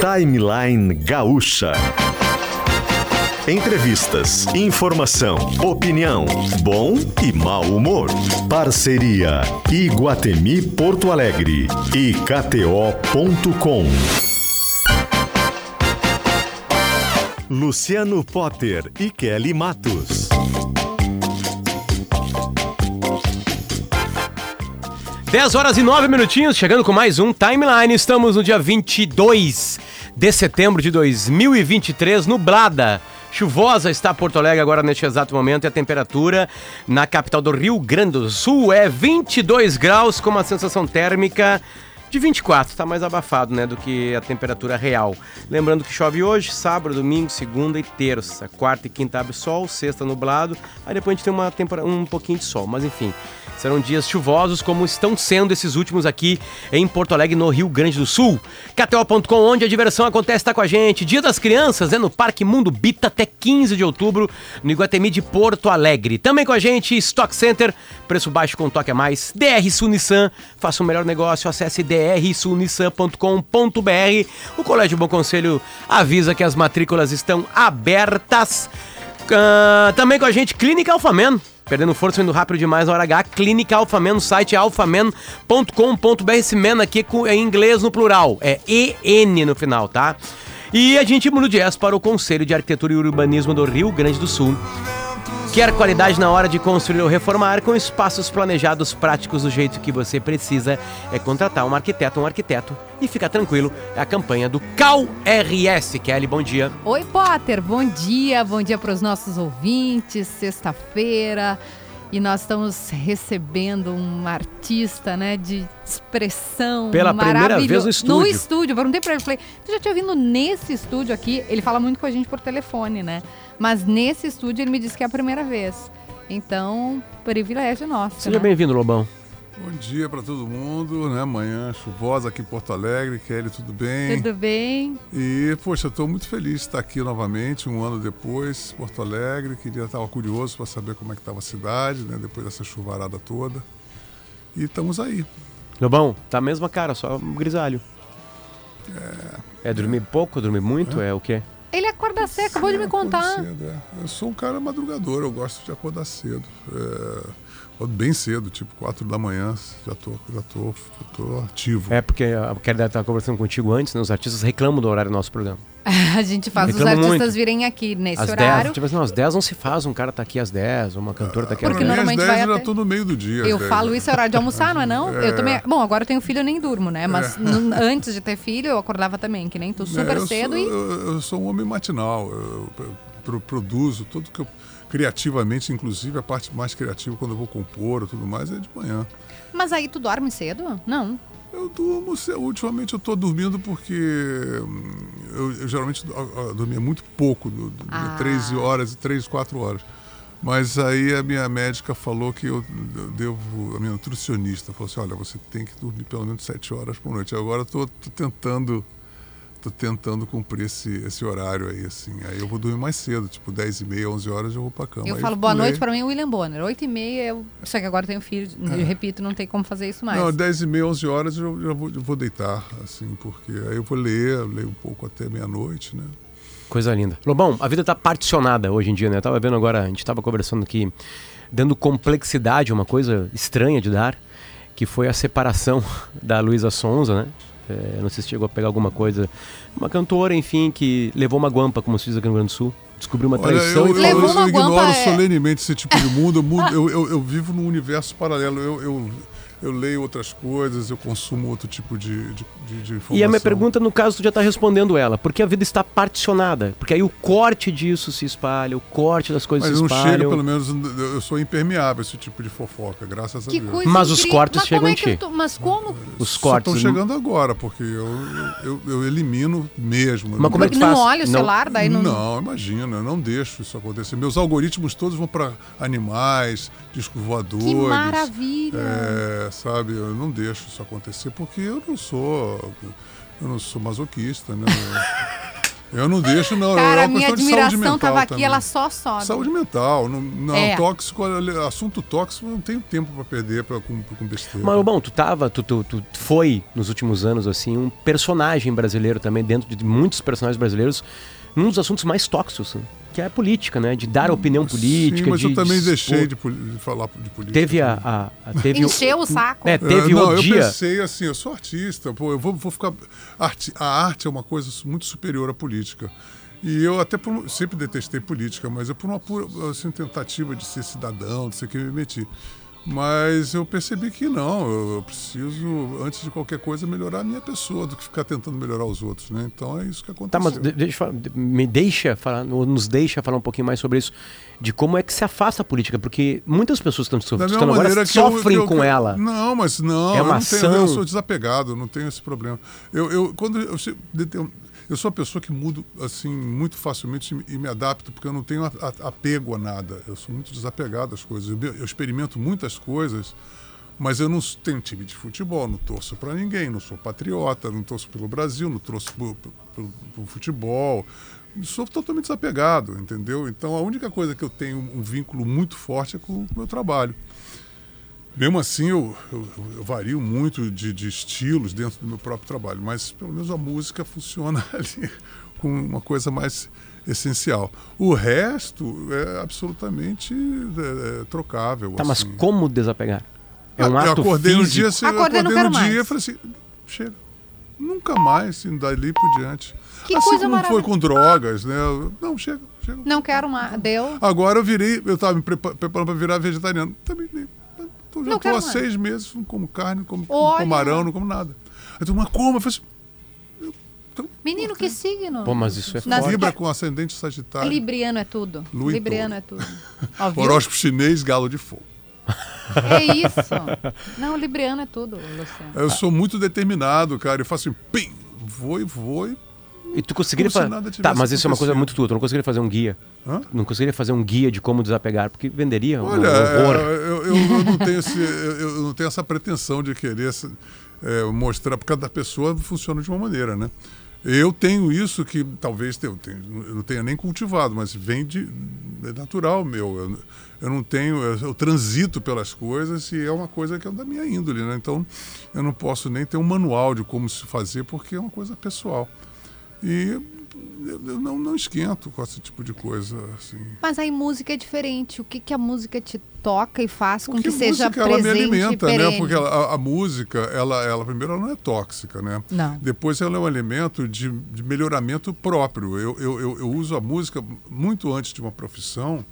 Timeline Gaúcha. Entrevistas, informação, opinião, bom e mau humor. Parceria Iguatemi Porto Alegre e KTO.com. Luciano Potter e Kelly Matos. 10 horas e 9 minutinhos, chegando com mais um Timeline. Estamos no dia 22 de setembro de 2023, nublada. Chuvosa está Porto Alegre agora neste exato momento e a temperatura na capital do Rio Grande do Sul é 22 graus com uma sensação térmica de 24, está mais abafado, né, do que a temperatura real. Lembrando que chove hoje, sábado, domingo, segunda e terça. Quarta e quinta abre sol, sexta nublado. Aí depois a gente tem uma um pouquinho de sol, mas enfim. Serão dias chuvosos, como estão sendo esses últimos aqui em Porto Alegre, no Rio Grande do Sul. KTO.com, onde a diversão acontece, está com a gente. Dia das Crianças é no Parque Mundo Bita até 15 de outubro, no Iguatemi de Porto Alegre. Também com a gente, Stock Center, preço baixo com toque a mais. DR Sunissan, faça o melhor negócio, acesse drsunissan.com.br. O Colégio Bom Conselho avisa que as matrículas estão abertas. Uh, também com a gente, Clínica Alfamen. Perdendo força, indo rápido demais na hora H. Clínica Alfamen, no site alfamen.com.br. Esse men aqui é em inglês no plural. É EN no final, tá? E a gente muda de para o Conselho de Arquitetura e Urbanismo do Rio Grande do Sul. Quer qualidade na hora de construir ou reformar com espaços planejados práticos do jeito que você precisa? É contratar um arquiteto, um arquiteto e fica tranquilo. É a campanha do Cal RS. Kelly, bom dia. Oi, Potter, bom dia. Bom dia para os nossos ouvintes. Sexta-feira. E nós estamos recebendo um artista, né, de expressão Pela primeira vez no estúdio. No estúdio. Perguntei para ele, falei, tu já tinha vindo nesse estúdio aqui? Ele fala muito com a gente por telefone, né? Mas nesse estúdio ele me disse que é a primeira vez. Então, privilégio nosso. Seja né? bem-vindo, Lobão. Bom dia para todo mundo, né? Manhã chuvosa aqui em Porto Alegre. Kelly, tudo bem? Tudo bem? E, poxa, estou muito feliz de estar aqui novamente, um ano depois, Porto Alegre. Queria estar curioso para saber como é que estava a cidade, né? Depois dessa chuvarada toda. E estamos aí. Lobão, tá a mesma cara, só um grisalho. É. É dormir pouco, dormir muito? É, é o quê? Ele acorda cedo, acabou de me contar. Cedo, é. Eu sou um cara madrugador, eu gosto de acordar cedo. É bem cedo, tipo 4 da manhã, já tô, já tô, já tô ativo. É, porque a Kelly estava conversando contigo antes, né? Os artistas reclamam do horário do nosso programa. a gente faz Reclamo os artistas muito. virem aqui nesse às horário. 10, tipo assim, não, às 10 não se faz, um cara tá aqui às 10, uma cantora tá aqui às 10. Porque normalmente às 10 vai eu até... já tô no meio do dia. Eu falo isso é horário de almoçar, não é não? É. Eu também. Bom, agora eu tenho filho, eu nem durmo, né? Mas é. antes de ter filho, eu acordava também, que nem tu, super é, cedo sou, e. Eu, eu, sou um homem matinal. Eu, eu produzo tudo que eu criativamente, inclusive a parte mais criativa quando eu vou compor e tudo mais é de manhã. Mas aí tu dorme cedo? Não. Eu durmo, ultimamente eu estou dormindo porque hum, eu, eu geralmente eu dormia muito pouco, ah. 13 horas, 3, 4 horas. Mas aí a minha médica falou que eu, eu devo, a minha nutricionista falou assim, olha, você tem que dormir pelo menos 7 horas por noite. Agora estou tentando tô tentando cumprir esse, esse horário aí, assim. Aí eu vou dormir mais cedo, tipo 10 e meia, 11 horas eu vou pra cama. Eu aí falo boa noite para mim, William Bonner. 8 e meia, eu... só que agora eu tenho filho, é. eu repito, não tem como fazer isso mais. Não, 10 e meia, 11 horas eu já vou, eu vou deitar, assim, porque aí eu vou ler, eu leio um pouco até meia-noite, né? Coisa linda. Lobão, a vida tá particionada hoje em dia, né? Eu tava vendo agora, a gente tava conversando aqui, dando complexidade, uma coisa estranha de dar, que foi a separação da Luísa Sonza, né? É, não sei se chegou a pegar alguma coisa. Uma cantora, enfim, que levou uma guampa, como se diz aqui no Rio Grande do Sul. Descobriu uma traição Olha, eu, e eu, eu, eu ignoro guampa, é... solenemente esse tipo de mundo. Eu, eu, eu, vivo num universo paralelo. eu, eu eu leio outras coisas, eu consumo outro tipo de, de, de, de informação. E a minha pergunta, no caso, tu já está respondendo ela. Porque a vida está particionada. Porque aí o corte disso se espalha, o corte das coisas Mas se espalham. Mas não chega, pelo menos, eu sou impermeável a esse tipo de fofoca, graças que a Deus. Mas os cortes mas chegam é em ti. Tô... Mas como? Os cortes. Estão chegando agora, porque eu, eu, eu elimino mesmo. Mas como é que não faz? olha o celular, daí não... Não, imagina, eu não deixo isso acontecer. Meus algoritmos todos vão para animais, discos voadores. Que maravilha! É, sabe, eu não deixo isso acontecer porque eu não sou eu não sou masoquista, né? Eu não deixo, não. Cara, é a uma minha questão de saúde admiração mental tava aqui, também. ela só sobe. Saúde mental. Não, não É. tóxico, assunto tóxico, eu não tenho tempo para perder pra, com, com besteira. Mas, bom, tu tava, tu, tu, tu foi nos últimos anos, assim, um personagem brasileiro também, dentro de muitos personagens brasileiros, num dos assuntos mais tóxicos, né? Que é a política, né? De dar opinião política. Sim, mas de, eu também de deixei de, de falar de política. Teve a. a, a- teve Encheu o saco. É, É, teve não, o eu dia. pensei assim, eu sou artista, pô, eu vou, vou ficar. Arte, a arte é uma coisa muito superior à política. E eu até por sempre detestei política, mas eu por uma pura assim, tentativa de ser cidadão, de ser que me meti. Mas eu percebi que não, eu preciso, antes de qualquer coisa, melhorar a minha pessoa do que ficar tentando melhorar os outros, né? Então é isso que Tá, aconteceu. mas de- deixa, eu me deixa falar, nos deixa falar um pouquinho mais sobre isso, de como é que se afasta a política, porque muitas pessoas que estão mesma agora eu- sofrem que eu- com eu- ela. Não, mas não, É eu, uma não tenho, ação. eu sou desapegado, não tenho esse problema. Eu, eu quando eu, eu, sou uma pessoa que mudo assim muito facilmente e me adapto porque eu não tenho apego a nada. Eu sou muito desapegado às coisas. Eu, experimento muitas coisas. Mas eu não tenho time de futebol, não torço para ninguém, não sou patriota, não torço pelo Brasil, não torço pelo futebol. Sou totalmente desapegado, entendeu? Então a única coisa que eu tenho um vínculo muito forte é com o meu trabalho. Mesmo assim, eu, eu- eu vario muito de, de estilos dentro do meu próprio trabalho, mas pelo menos a música funciona ali com uma coisa mais essencial. O resto é absolutamente é, é, trocável. Tá, mas assim. como desapegar? É um Ah, eu ato acordei físico. no dia, assim, eu Acordei, acordei no dia e falei assim, chega. Nunca mais, assim, dali por diante. Que assim coisa como foi com drogas, né? Eu- Não, chega, chega. Não quero mais. Deu. Agora eu virei, eu estava me prepa- preparando para virar vegetariano. Também já estou há mais. seis meses, não como carne, não como camarão, não como nada. Aí tu, mas como? Eu falei assim, então, Menino, que signo? Pô, mas isso é Nas- forte. Libra com ascendente sagitário. Libriano é tudo. Libriano é tudo. Ó? Horóscopo chinês, galo de fogo. É isso. Não, Libriano é tudo, Luciano. Eu sou muito determinado, cara. Eu faço assim, pim, vou e vou e E tu conseguiria fazer. nada Tá, mas isso é uma coisa muito tua. Tu não conseguiria fazer um guia. Hã? Não conseguiria fazer um guia de como desapegar, porque venderia um Olha, horror. é, eu, eu- eu não tenho esse- eu, não tenho essa pretensão de querer é, mostrar, porque cada pessoa funciona de uma maneira, né? Eu tenho isso que talvez eu, tenha- eu não tenha nem cultivado, mas vem de é natural meu. Eu, eu não tenho, eu, eu transito pelas coisas e é uma coisa que é da minha índole, né? Então eu não posso nem ter um manual de como se fazer porque é uma coisa pessoal. E eu, eu não, não esquento com esse tipo de coisa assim. Mas aí música é diferente. O que, que a música te toca e faz com Porque que seja música, ela me presente alimenta, né? Porque ela- a, a música, ela, ela primeiro ela não é tóxica, né? Não. Depois ela é um elemento de, de melhoramento próprio. Eu, eu, eu, eu uso a música muito antes de uma profissão.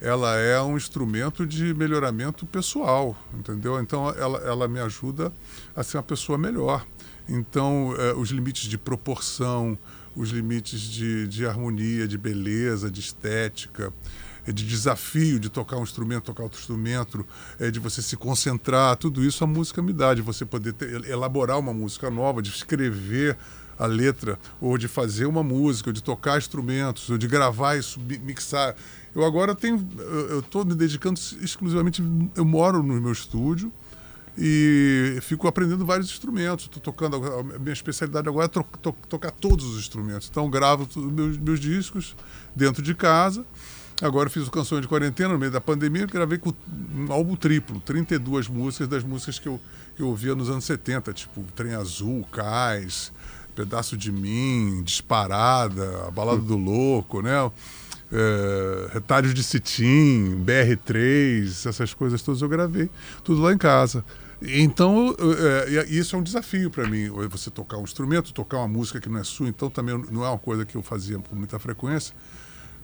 Ela é um instrumento de melhoramento pessoal, entendeu? Então ela, ela me ajuda a ser uma pessoa melhor. Então eh, os limites de proporção, os limites de, de harmonia, de beleza, de estética, eh, de desafio de tocar um instrumento, tocar outro instrumento, eh, de você se concentrar, tudo isso a música me dá, de você poder ter- elaborar uma música nova, de escrever a letra, ou de fazer uma música, ou de tocar instrumentos, ou de gravar isso, mi- mixar. Eu agora tenho, eu estou me dedicando exclusivamente, eu moro no meu estúdio, e fico aprendendo vários instrumentos. Estou tocando, a minha especialidade agora é tro- to- tocar todos os instrumentos. Então gravo meus, meus discos dentro de casa. Agora fiz o Canções de Quarentena no meio da pandemia, gravei com um álbum triplo, 32 músicas das músicas que eu, que eu ouvia nos anos 70, tipo Trem Azul, Cais, Pedaço de Mim, Disparada, A Balada do Louco, né? É, retalhos de Citim, BR3, essas coisas todas eu gravei, tudo lá em casa. Então, é, e isso é um desafio para mim, você tocar um instrumento, tocar uma música que não é sua, então também não é uma coisa que eu fazia com muita frequência.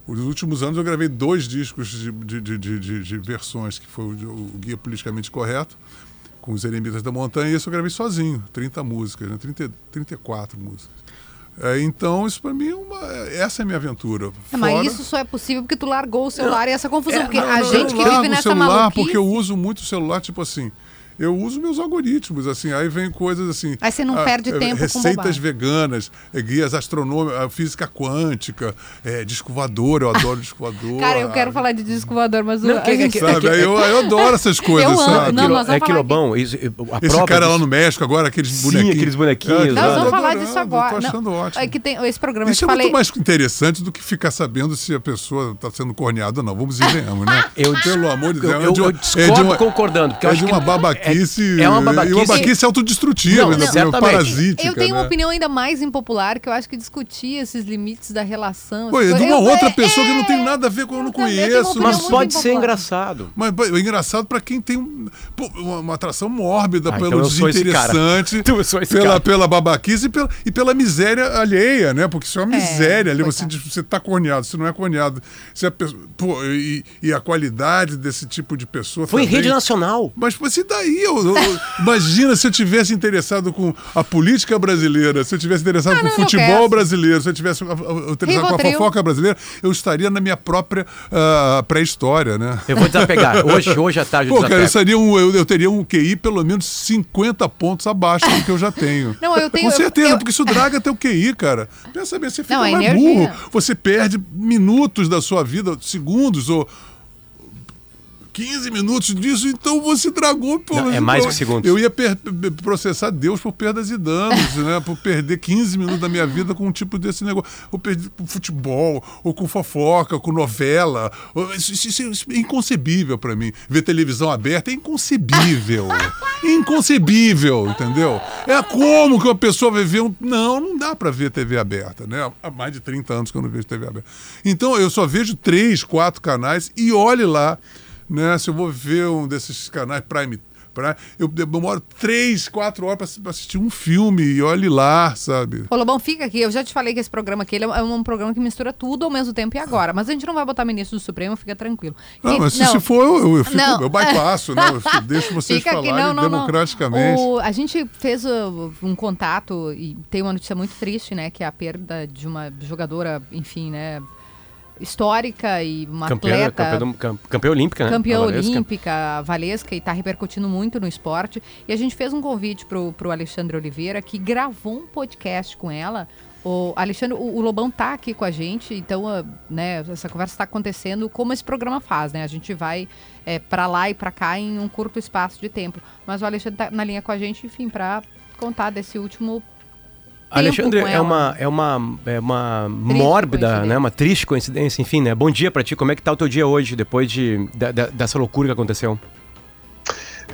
Nos últimos anos eu gravei dois discos de, de, de, de- versões, que foi o, Guia Politicamente Correto, com os Eremitas da Montanha, e esse eu gravei sozinho, 30 músicas, né? 30, 34 músicas. É, então, isso para mim é uma. Essa é a minha aventura. É, mas Fora- isso só é possível porque tu largou o celular e essa confusão. É, porque não, a não, gente que vive nessa celular maluquice... porque eu uso muito o celular, tipo assim. Eu uso meus algoritmos, assim, aí vem coisas assim. Aí você não ah, perde eh, tempo com Receitas veganas, guias astronômicas, física quântica, é, disco voador, eu adoro disco voador. Cara, eu quero falar de disco voador, mas o- Não, a que- que- gente- que- Sabe, aí eu, eu adoro essas coisas, Eu amo, sabe? não, Aquilo- nós vamos é que falar Lobão, isso, a Esse cara lá disso- no México agora, aqueles Sim, bonequinhos. aqueles bonequinhos, É? Nós vamos falar disso agora. Tô achando Não, ótimo. é que tem esse programa Isso que é eu falei. muito mais interessante do que ficar sabendo se a pessoa está sendo corneada ou não. Vamos e venhamos, né? Eu, Pelo amor de eu, Deus. eu, é de uma- eu discordo concordando, porque eu é acho de uma que babaquice. É, é uma E uma babaquice. babaquice autodestrutiva, Não, ainda, não, parasítica. Eu tenho uma né? opinião ainda mais impopular, que eu acho que discutir esses limites da relação. Pô, é de uma eu- outra é- pessoa que não tem é- nada a ver com eu não conheço. Mas pode ser engraçado. Mas é engraçado pra quem tem um- pô, uma, uma atração mórbida Ah, pelo então desinteressante, pela, pela babaquice e pela, e pela miséria alheia, né? Porque isso é uma É, miséria ali. Você, você tá corneado, você não é corneado. Se a pessoa- pô, e, e a qualidade desse tipo de pessoa. Foi em também- rede nacional. Mas pô, se daí, eu, eu- imagina se eu tivesse interessado com a política brasileira, se eu tivesse interessado com o não futebol brasileiro, se eu tivesse ah, ah, interessado com a fofoca brasileira, eu estaria na minha própria ah, pré-história, né? Eu vou desapegar. Hoje, hoje à tarde eu Pô, cara, eu, seria um, eu, eu teria um QI pelo menos 50 pontos abaixo do que eu já tenho. Não, eu tenho- Com certeza, eu- porque isso draga teu QI, cara. Pensa bem, você fica Não, é mais energia. burro. Você perde minutos da sua vida, segundos ou 15 minutos disso, então você dragou. Não, é mais que segundos. Eu ia processar Deus por perdas e danos, né? Por perder 15 minutos da minha vida com um tipo desse negócio. Ou perder com futebol, ou com fofoca, com novela. Isso, isso- isso é inconcebível pra mim. Ver televisão aberta é inconcebível. inconcebível, entendeu? É como que uma pessoa vai ver um. Não, não dá pra ver TV aberta, né? Há mais de 30 anos que eu não vejo TV aberta. Então eu só vejo três, quatro canais e olhe lá, né? Se eu vou ver um desses canais Prime. Prime eu demoro três, quatro horas pra assistir um filme e olhe lá, sabe? Ô, Lobão, fica aqui. Eu já te falei que esse programa aqui ele é um programa que mistura tudo ao mesmo tempo e agora. Mas a gente não vai botar ministro do Supremo, fica tranquilo. Não, E- mas se, se for, eu, eu, fico, Não. eu bypasso, né? Eu deixo vocês Fica aqui, falarem não, não, não. democraticamente. O- a gente fez uh, um contato e tem uma notícia muito triste, né? Que é a perda de uma jogadora, enfim, né? Histórica e uma Campeã, atleta. campeã, do- cam- campeã olímpica, né? Campeã A olímpica, Valesca, e está repercutindo muito no esporte. E a gente fez um convite pro, pro Alexandre Oliveira, que gravou um podcast com ela. O Alexandre, o, o Lobão tá aqui com a gente, então, ah, né, essa conversa está acontecendo como esse programa faz, né? A gente vai é, para lá e para cá em um curto espaço de tempo. Mas o Alexandre tá na linha com a gente, enfim, para contar desse último Alexandre, com é uma, é uma, é uma mórbida, coincidência. né? Uma triste coincidência, enfim, né? Bom dia pra ti. Como é que tá o teu dia hoje, depois de, da- da- dessa loucura que aconteceu?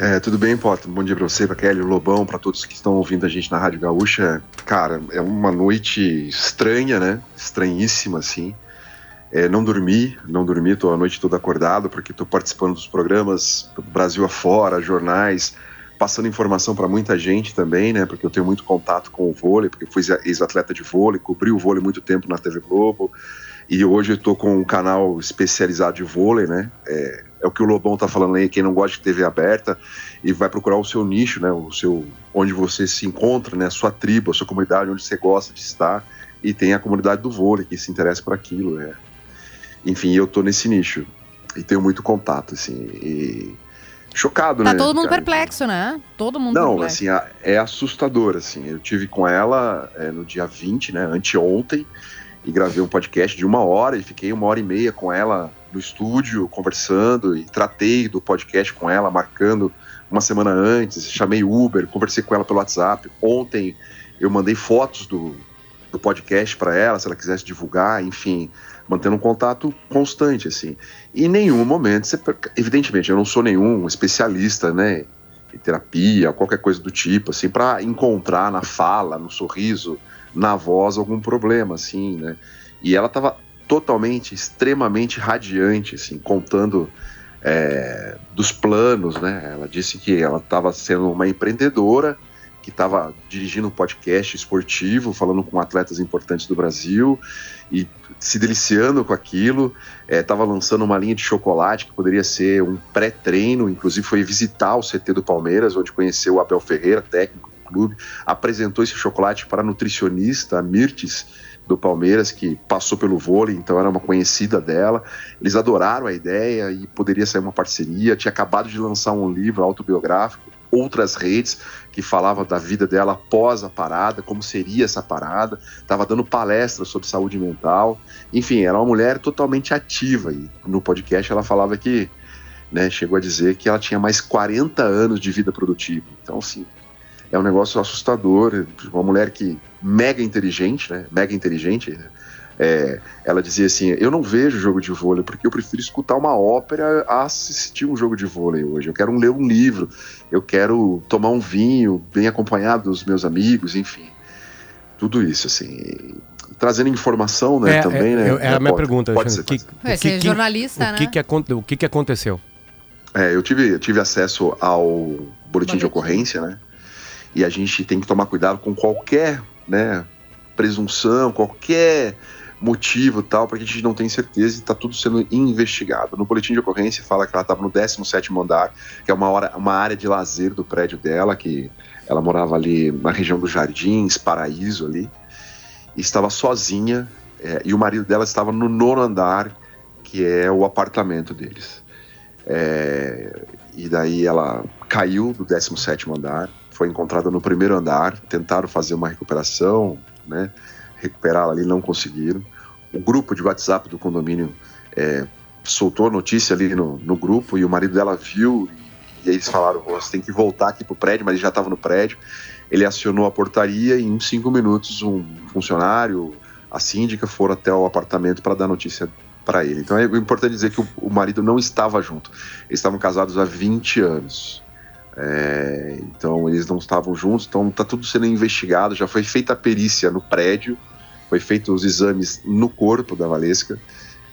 É, tudo bem, Potter? Bom dia pra você, pra Kelly, o Lobão, pra todos que estão ouvindo a gente na Rádio Gaúcha. Cara, é uma noite estranha, né? Estranhíssima, assim. É, não dormi, não dormi, tô a noite toda acordado, porque tô participando dos programas do Brasil afora, jornais, passando informação para muita gente também, né? Porque eu tenho muito contato com o vôlei, porque fui ex-atleta de vôlei, cobri o vôlei muito tempo na TV Globo, e hoje eu tô com um canal especializado de vôlei, né? É, é o que o Lobão tá falando aí, quem não gosta de TV aberta e vai procurar o seu nicho, né? O seu onde você se encontra, né? A sua tribo, a sua comunidade, onde você gosta de estar e tem a comunidade do vôlei que se interessa por aquilo, é. Enfim, eu tô nesse nicho e tenho muito contato, assim, e chocado, Tá né? todo mundo cara? perplexo, né? Todo mundo Não, perplexo. assim, é assustador, assim. Eu tive com ela é, no dia 20, né, anteontem, e gravei um podcast de uma hora e fiquei uma hora e meia com ela no estúdio, conversando, e tratei do podcast com ela, marcando uma semana antes, chamei Uber, conversei com ela pelo WhatsApp. Ontem eu mandei fotos do, do podcast para ela, se ela quisesse divulgar, enfim, mantendo um contato constante, assim. E em nenhum momento, você, evidentemente, eu não sou nenhum especialista, né, em terapia, qualquer coisa do tipo, assim, para encontrar na fala, no sorriso, na voz algum problema, assim, né. E ela estava totalmente, extremamente radiante, assim, contando é, dos planos, né. Ela disse que ela estava sendo uma empreendedora que estava dirigindo um podcast esportivo, falando com atletas importantes do Brasil e se deliciando com aquilo. Estava lançando uma linha de chocolate que poderia ser um pré-treino, inclusive foi visitar o CT do Palmeiras, onde conheceu o Abel Ferreira, técnico do clube, apresentou esse chocolate para a nutricionista, Mirtes, do Palmeiras, que passou pelo vôlei, então era uma conhecida dela. Eles adoraram a ideia e poderia sair uma parceria. Tinha acabado de lançar um livro autobiográfico outras redes que falava da vida dela após a parada, como seria essa parada, estava dando palestras sobre saúde mental. Enfim, era uma mulher totalmente ativa e no podcast ela falava que, né, chegou a dizer que ela tinha mais 40 anos de vida produtiva. Então, assim, é um negócio assustador, uma mulher que mega inteligente, né, mega inteligente, é, ela dizia assim: Eu não vejo jogo de vôlei porque eu prefiro escutar uma ópera a assistir um jogo de vôlei hoje. Eu quero ler um livro, eu quero tomar um vinho bem acompanhado dos meus amigos, enfim. Tudo isso, assim. Trazendo informação, né, É, também, é, né? eu- é a minha pergunta, pode ser, Que- pode que é jornalista, o né? que O que que aconteceu? É, eu tive, eu tive acesso ao boletim, Boletim. de ocorrência, né? E a gente tem que tomar cuidado com qualquer, né, presunção, qualquer motivo tal, porque a gente não tem certeza e está tudo sendo investigado. No boletim de ocorrência fala que ela estava no 17º andar, que é uma, hora, uma área de lazer do prédio dela, que ela morava ali na região dos Jardins, Paraíso ali, e estava sozinha, é, e o marido dela estava no nono andar, que é o apartamento deles. É, e daí ela caiu do 17º andar, foi encontrada no primeiro andar, tentaram fazer uma recuperação, né, recuperá-la ali, não conseguiram. O grupo de WhatsApp do condomínio é, soltou a notícia ali no, no grupo e o marido dela viu e, e eles falaram, você tem que voltar aqui pro prédio, mas ele já estava no prédio. Ele acionou a portaria e em cinco minutos um funcionário, a síndica foram até o apartamento para dar notícia para ele. Então é importante dizer que o, o marido não estava junto. Eles estavam casados há 20 anos. É, então eles não estavam juntos, então está tudo sendo investigado. Já foi feita a perícia no prédio, foi feito os exames no corpo da Valesca.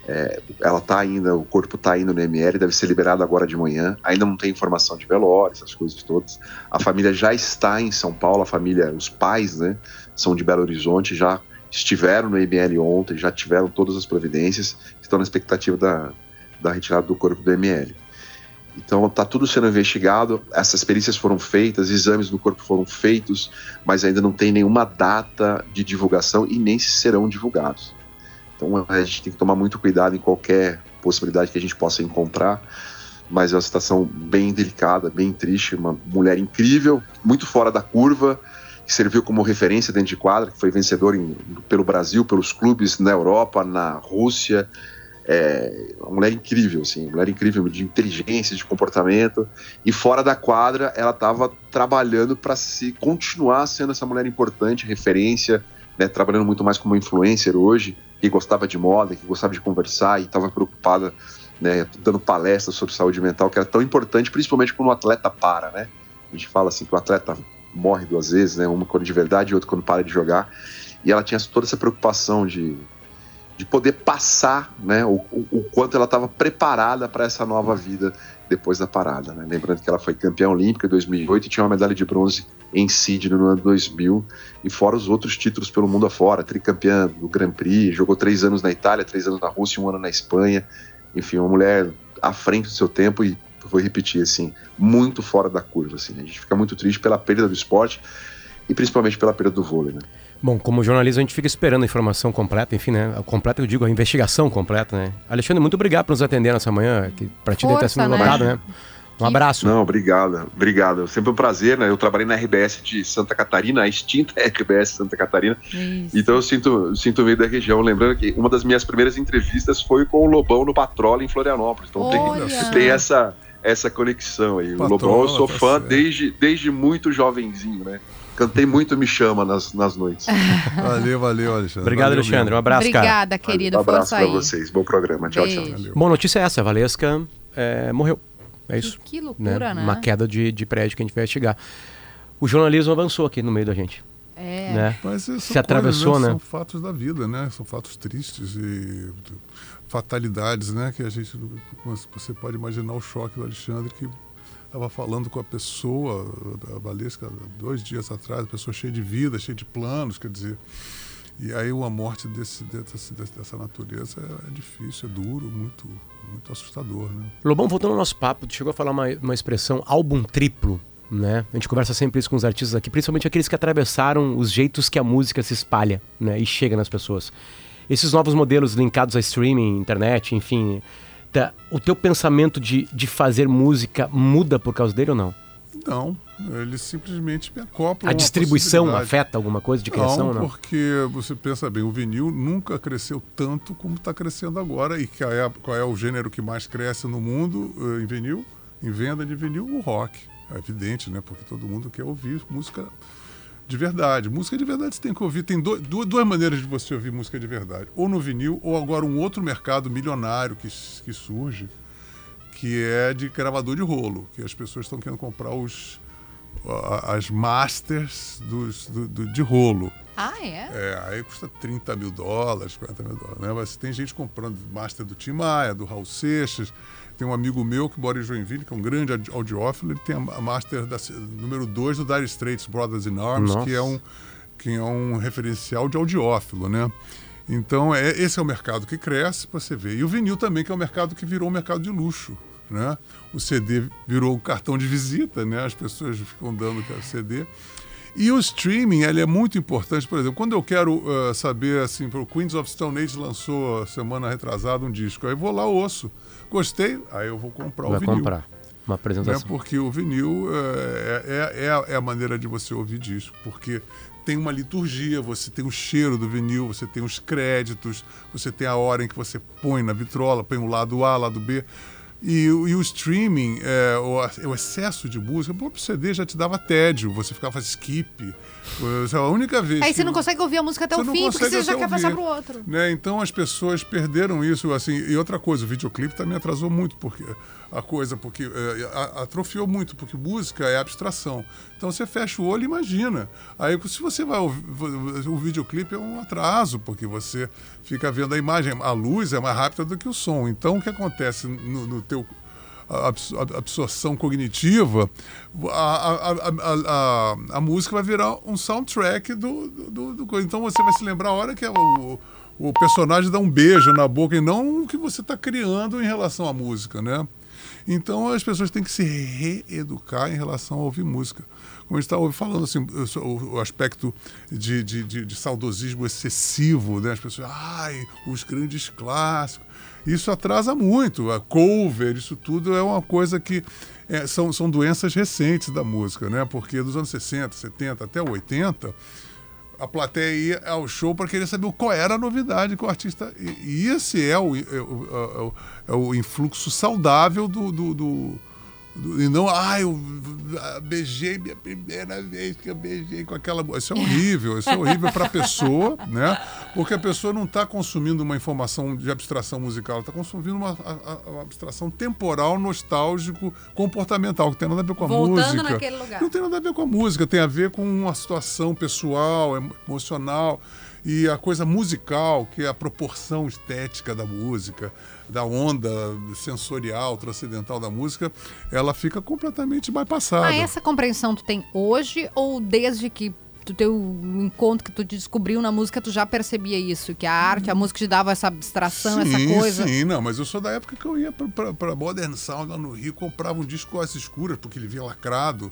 É, ela tá ainda, o corpo está indo no ML, deve ser liberado agora de manhã. Ainda não tem informação de velório, essas coisas todas. A família já está em São Paulo, a família, os pais, né, são de Belo Horizonte, já estiveram no ML ontem, já tiveram todas as providências, estão na expectativa da, da retirada do corpo do ML. Então está tudo sendo investigado, essas perícias foram feitas, exames do corpo foram feitos, mas ainda não tem nenhuma data de divulgação e nem se serão divulgados. Então a gente tem que tomar muito cuidado em qualquer possibilidade que a gente possa encontrar, mas é uma situação bem delicada, bem triste, uma mulher incrível, muito fora da curva, que serviu como referência dentro de quadra, que foi vencedor em, pelo Brasil, pelos clubes na Europa, na Rússia, é, uma mulher incrível, assim, mulher incrível de inteligência, de comportamento. E fora da quadra, ela estava trabalhando para se continuar sendo essa mulher importante, referência, né, trabalhando muito mais como influencer hoje, que gostava de moda, que gostava de conversar e estava preocupada, né, dando palestras sobre saúde mental, que era tão importante, principalmente quando o atleta para, né? A gente fala assim que o atleta morre duas vezes, né? Uma quando de verdade e outra quando para de jogar. E ela tinha toda essa preocupação de de poder passar né, o, o, quanto ela estava preparada para essa nova vida depois da parada. Né? Lembrando que ela foi campeã olímpica em 2008 e tinha uma medalha de bronze em Sydney no ano 2000, e fora os outros títulos pelo mundo afora, tricampeã do Grand Prix, jogou três anos na Itália, três anos na Rússia, um ano na Espanha. Enfim, uma mulher à frente do seu tempo e vou repetir assim, muito fora da curva. Assim, né? A gente fica muito triste pela perda do esporte e principalmente pela perda do vôlei. Né? Bom, como jornalista, a gente fica esperando a informação completa, enfim, né? A completa, eu digo, a investigação completa, né? Alexandre, muito obrigado por nos atender nessa manhã, que pra ti deve ter sido Força, né? lotado, né? Um abraço. Não, obrigado, obrigado. Sempre um prazer, né? Eu trabalhei na RBS de Santa Catarina, a extinta RBS Santa Catarina. Isso. Então eu sinto, sinto meio da região. Lembrando que uma das minhas primeiras entrevistas foi com o Lobão no Patrola em Florianópolis. Então tem, Olha! tem essa, essa conexão aí. Patrola, o Lobão eu sou fã desde, desde muito jovenzinho, né? Cantei muito Me Chama nas, nas noites. Valeu, valeu, Alexandre. Obrigado, Valeu Alexandre. Um abraço, cara. Obrigada, querido. um abraço Força pra aí. vocês. Bom programa. Tchau, tchau. Beijo. Valeu. Bom, notícia é essa, a Valesca é, morreu. É isso. Que, que né? loucura, né? Uma queda de, de prédio que a gente vai investigar. O jornalismo avançou aqui no meio da gente. É. Né? Mas Se atravessou, coisas, né? São fatos da vida, né? São fatos tristes e fatalidades, né? Que a gente, você pode imaginar o choque do Alexandre que estava falando com a pessoa, a Valesca, dois dias atrás, a pessoa cheia de vida, cheia de planos, quer dizer. E aí uma morte desse, dessa, dessa natureza é, difícil, é duro, muito, muito assustador, né? Lobão, voltando ao nosso papo, chegou a falar uma, uma expressão álbum triplo, né? A gente conversa sempre isso com os artistas aqui, principalmente aqueles que atravessaram os jeitos que a música se espalha, né? E chega nas pessoas. Esses novos modelos linkados a streaming, internet, enfim, o teu pensamento de, de fazer música muda por causa dele ou não? Não, Ele simplesmente me acopla. A distribuição afeta alguma coisa de criação, não, não? porque você pensa bem, o vinil nunca cresceu tanto como está crescendo agora. E que é, qual é o gênero que mais cresce no mundo eh, em vinil, em venda de vinil? O rock. É evidente, né? Porque todo mundo quer ouvir música de verdade. Música de verdade você tem que ouvir. Tem do- du- duas maneiras de você ouvir música de verdade. Ou no vinil, ou agora um outro mercado milionário que, que surge, que é de gravador de rolo. Que as pessoas estão querendo comprar os, as masters dos, do- do- de rolo. Ah, é? É, aí custa 30 mil dólares, 40 mil dólares. Né? Mas tem gente comprando master do Tim Maia, do Raul Seixas. Tem um amigo meu que mora em Joinville, que é um grande audi- audiófilo, ele tem a master da, número 2 do Dire Straits Brothers in Arms, Nossa. que é, um, que é um referencial de audiófilo, né? Então, é, esse é o mercado que cresce, pra você ver. E o vinil também, que é um mercado que virou um mercado de luxo, né? O CD virou um cartão de visita, né? As pessoas ficam dando o CD. E o streaming, ele é muito importante. Por exemplo, quando eu quero eh, saber, assim, o Queens of Stone Age lançou a semana retrasada um disco, aí vou lá, ouço. Gostei, aí eu vou comprar Vai o vinil. comprar uma Né? apresentação. Porque o vinil eh, é, é, é, a- é a maneira de você ouvir disco. Porque tem uma liturgia, você tem o cheiro do vinil, você tem os créditos, você tem a hora em que você põe na vitrola, põe o lado A, lado B. E, o- e o streaming, é, o, o excesso de música, o próprio CD já te dava tédio, você ficava skip. Essa é a única vez. Aí você não consegue ouvir a música até o fim, porque você já quer passar ouvir, pro outro. Né? Então as pessoas perderam isso, assim. E outra coisa, o videoclipe também atrasou muito porque a coisa, porque a- atrofiou muito, porque música é abstração. Então você fecha o olho e imagina. Aí se você vai ouvir, o videoclipe é um atraso, porque você fica vendo a imagem, a luz é mais rápida do que o som. Então o que acontece no, no teu absorção cognitiva, a, a, a, a, música vai virar um soundtrack do, do, do-. Então você vai se lembrar a hora que o, o personagem dá um beijo na boca e não o que você está criando em relação à música, né? Então as pessoas têm que se reeducar em relação a ouvir música. Como a gente está falando assim, o, o aspecto de, de, de, de saudosismo excessivo, né? As pessoas, ai, os grandes clássicos. Isso atrasa muito. A cover, isso tudo é uma coisa que é, são, são doenças recentes da música, né? Porque dos anos 60, 70 até o 80, a plateia ia ao show para querer saber qual era a novidade que o artista. E, e esse é o, é, o, é o- é influxo saudável do, do- do- e não, ah, eu beijei minha primeira vez que eu beijei com aquela. mo-". Isso é horrível, isso é horrível para a pessoa, né? Porque a pessoa não está consumindo uma informação de abstração musical, ela está consumindo uma, a- abstração temporal, nostálgico, comportamental, que tem nada a ver com a Voltando música. naquele lugar. Não tem nada a ver com a música, tem a ver com uma situação pessoal, emo- emocional. E a coisa musical, que é a proporção estética da música, da onda sensorial, transcendental da música, ela fica completamente bypassada. Ah, essa compreensão tu tem hoje ou desde que tu teu encontro que tu descobriu na música, tu já percebia isso? Que a arte, a música te dava essa abstração, essa coisa? Sim, não, mas eu sou da época que eu ia pra- pra pra Modern Sound lá no Rio, comprava um disco às escuras, porque ele vinha lacrado.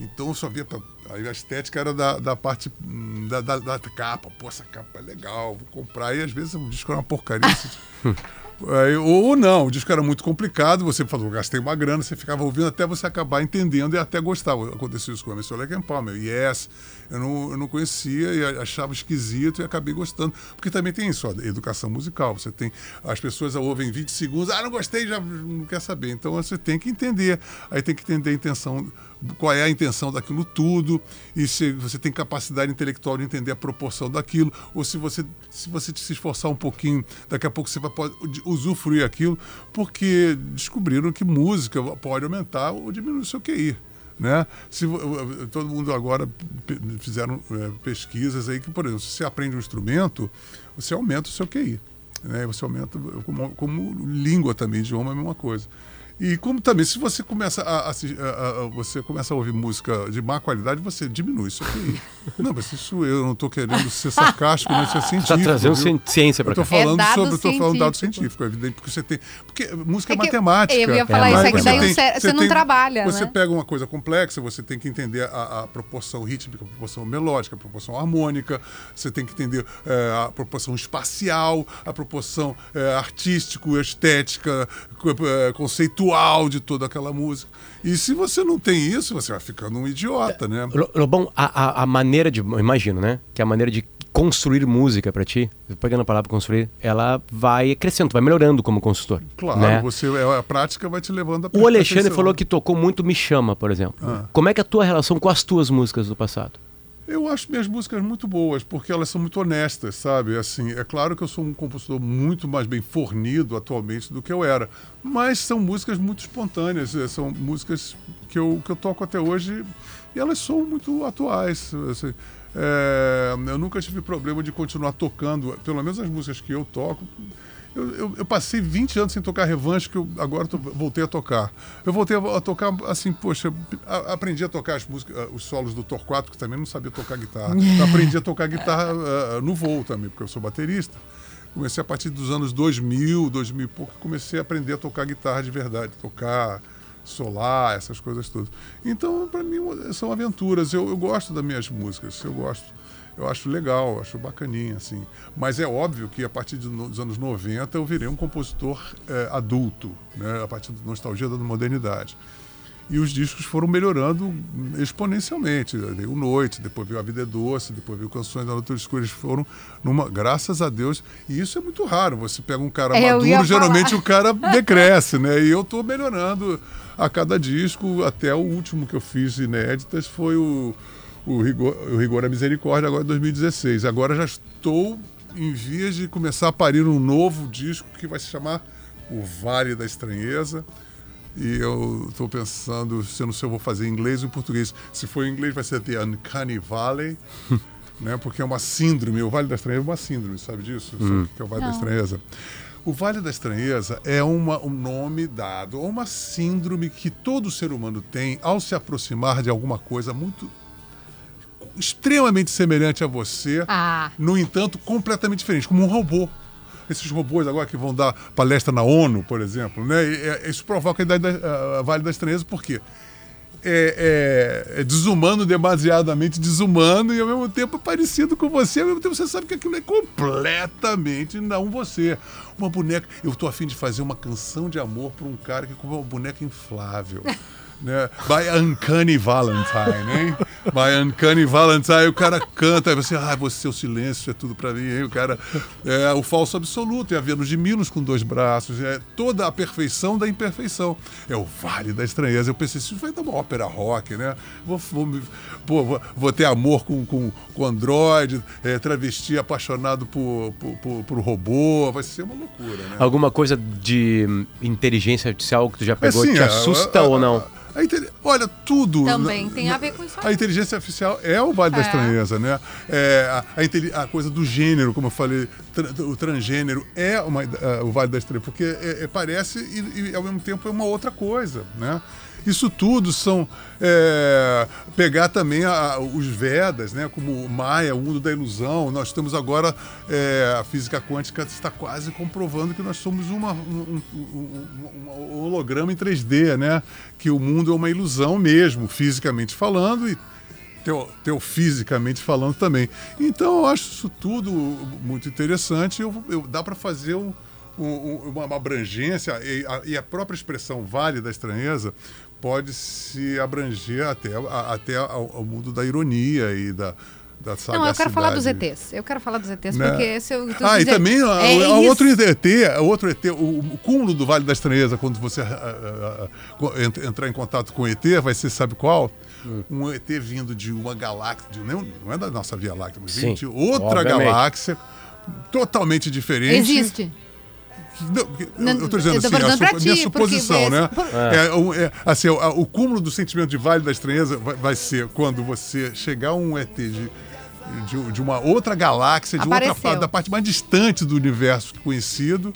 Então eu só via. Pra, aí a estética era da, da parte hum, da, da, da capa. Pô, essa capa é legal, vou comprar. E às vezes o disco era uma porcaria. Aí, ou não, o disco era muito complicado, você falou, gastei uma grana, você ficava ouvindo até você acabar entendendo e até gostar. Aconteceu isso com o Emerson Lake and Palmer, Yes, eu não, eu não conhecia e achava esquisito e acabei gostando. Porque também tem isso, ó, educação musical. Você tem, as pessoas ouvem 20 segundos, ah, não gostei, já não quer saber. Então você tem que entender, aí tem que entender a intenção, qual é a intenção daquilo tudo, e se você tem capacidade intelectual de entender a proporção daquilo, ou se você se você se esforçar um pouquinho, daqui a pouco você vai pode usufruir aquilo, porque descobriram que música pode aumentar ou diminuir o seu QI. Né? Se, todo mundo agora fizeram é, pesquisas aí que, por exemplo, se você aprende um instrumento, você aumenta o seu QI. Né? Você aumenta, como, como língua também, idioma é a mesma coisa. E como também, se você começa a, assi- a- a- você começa a ouvir música de má qualidade, você diminui isso aqui. Não, mas isso eu não estou querendo ser sarcástico, mas isso é científico. Tá trazendo viu? ci- ciência tô cá. falando É dado sobre, tô falando dado científico. científico, é evidente, porque você tem, porque música é, É matemática. eu ia falar isso, Mas é que você daí tem- você- você não trabalha, Você né? pega uma coisa complexa, você tem que entender a, a proporção rítmica, a proporção melódica, a proporção harmônica, você tem que entender eh, a proporção espacial, a proporção eh, artístico, estética, co- visual de toda aquela música. E se você não tem isso, você vai ficando um idiota, né? Lo- Lobão, a, a, a maneira de. Imagino, né? Que a maneira de construir música pra ti, pegando a palavra construir, ela vai crescendo, vai melhorando como consultor. Claro, né? você, é, a prática vai te levando a O Alexandre perfeição. falou que tocou muito Me Chama, por exemplo. Ah. Como é que é a tua relação com as tuas músicas do passado? Eu acho minhas músicas muito boas, porque elas são muito honestas, sabe? Assim, é claro que eu sou um compositor muito mais bem fornido atualmente do que eu era, mas são músicas muito espontâneas, eh, são músicas que eu, que eu toco até hoje e elas são muito atuais. assim. É, eu nunca tive problema de continuar tocando, pelo menos as músicas que eu toco. Eu, eu- eu passei 20 anos sem tocar revanche, que eu agora tô- voltei a tocar. Eu voltei a, a tocar, assim, poxa, a- aprendi a tocar as músicas, ah, os solos do Torquato, que também não sabia tocar guitarra. aprendi a tocar guitarra ah, no voo também, porque eu sou baterista. Comecei a partir dos anos 2000, 2000 e pouco, comecei a aprender a tocar guitarra de verdade, tocar solar, essas coisas todas. Então, para mim, são aventuras. Eu, eu gosto das minhas músicas, eu gosto. Eu acho legal, eu acho bacaninha, assim. Mas é óbvio que a partir de no- dos anos 90 eu virei um compositor eh, adulto, né? a partir da nostalgia da modernidade. E os discos foram melhorando exponencialmente. Veio Noite, depois veio A Vida é Doce, depois veio Canções da Outra Escura. Eles foram numa. Graças a Deus. E isso é muito raro. Você pega um cara É, maduro, geralmente o cara decresce, né? E eu tô melhorando a cada disco, até o último que eu fiz inéditas foi o, o, Rigor, o Rigor à Misericórdia, agora em 2016. Agora já estou em vias de começar a parir um novo disco que vai se chamar O Vale da Estranheza. E eu estou pensando se eu não sei se eu vou fazer em inglês ou em português. Se for em inglês vai ser The Uncanny Valley, né? Porque é uma síndrome. O Vale da Estranheza é uma síndrome, sabe disso? Sabe o que é o Vale da Não. Estranheza? O Vale da Estranheza é uma, um nome dado a uma síndrome que todo ser humano tem ao se aproximar de alguma coisa muito extremamente semelhante a você, Ah, no entanto, completamente diferente, como um robô. Esses robôs agora que vão dar palestra na ONU, por exemplo, né? E, é, isso provoca a, idade da, a Vale da Estranheza, por quê? É, é- é desumano, demasiadamente desumano e ao mesmo tempo parecido com você, ao mesmo tempo você sabe que aquilo é completamente não você. Uma boneca. Eu tô afim de fazer uma canção de amor para um cara que comprou uma boneca inflável. Né? By Uncanny Valentine, hein? By Uncanny Valentine, o cara canta, aí você, ah, você, o silêncio é tudo pra mim, hein? O cara, é o falso absoluto, é a Vênus de Milos com dois braços, é toda a perfeição da imperfeição. É o Vale da Estranheza. Eu pensei, isso vai dar uma ópera rock, né? Vou, vou, pô, vou, vou ter amor com, com, com Android, é, travesti apaixonado por, por, por, por robô, vai ser uma loucura, né? Alguma coisa de inteligência artificial que tu já pegou Assim, te a- assusta a- a- ou não? A inte- olha, tudo. Também tem a ver com isso aí. A inteligência artificial é o Vale da É. Estranheza, né? É, a, a a coisa do gênero, como eu falei, tra- o transgênero é uma, ah, o Vale da Estranheza, porque é- é- parece e, e, ao mesmo tempo é uma outra coisa, né? Isso tudo são é, pegar também a- os Vedas, né? Como o Maia, o mundo da ilusão. Nós temos agora é, a física quântica está quase comprovando que nós somos uma, um, um- um- holograma em 3D, né? Que o mundo é uma ilusão mesmo, fisicamente falando e teo, teofisicamente falando também. Então eu acho isso tudo muito interessante. Eu, eu- dá para fazer um- uma, uma abrangência e a, e a própria expressão Vale da Estranheza pode se abranger até, a- até ao, ao mundo da ironia e da, não, eu quero falar dos ETs. Eu quero falar dos ETs, Né? porque esse eu tô Ah, e também é a isso. outro ET, a outro ET, o, o cúmulo do Vale da Estranheza, quando você ah, ah, ah, entrar em contato com o ET, vai ser, sabe qual? Hum. Um ET vindo de uma galáxia, de, não, não é da nossa Via Láctea, mas Sim, vindo de outra obviamente. galáxia, totalmente diferente. Existe. Não, eu estou dizendo eu assim, a su- ti, minha suposição, né? É, um- é, assim, o, o cúmulo do sentimento de Vale da Estranheza vai, vai ser quando você chegar a um ET de, de, de uma outra galáxia, de outra Apareceu. da parte mais distante do universo conhecido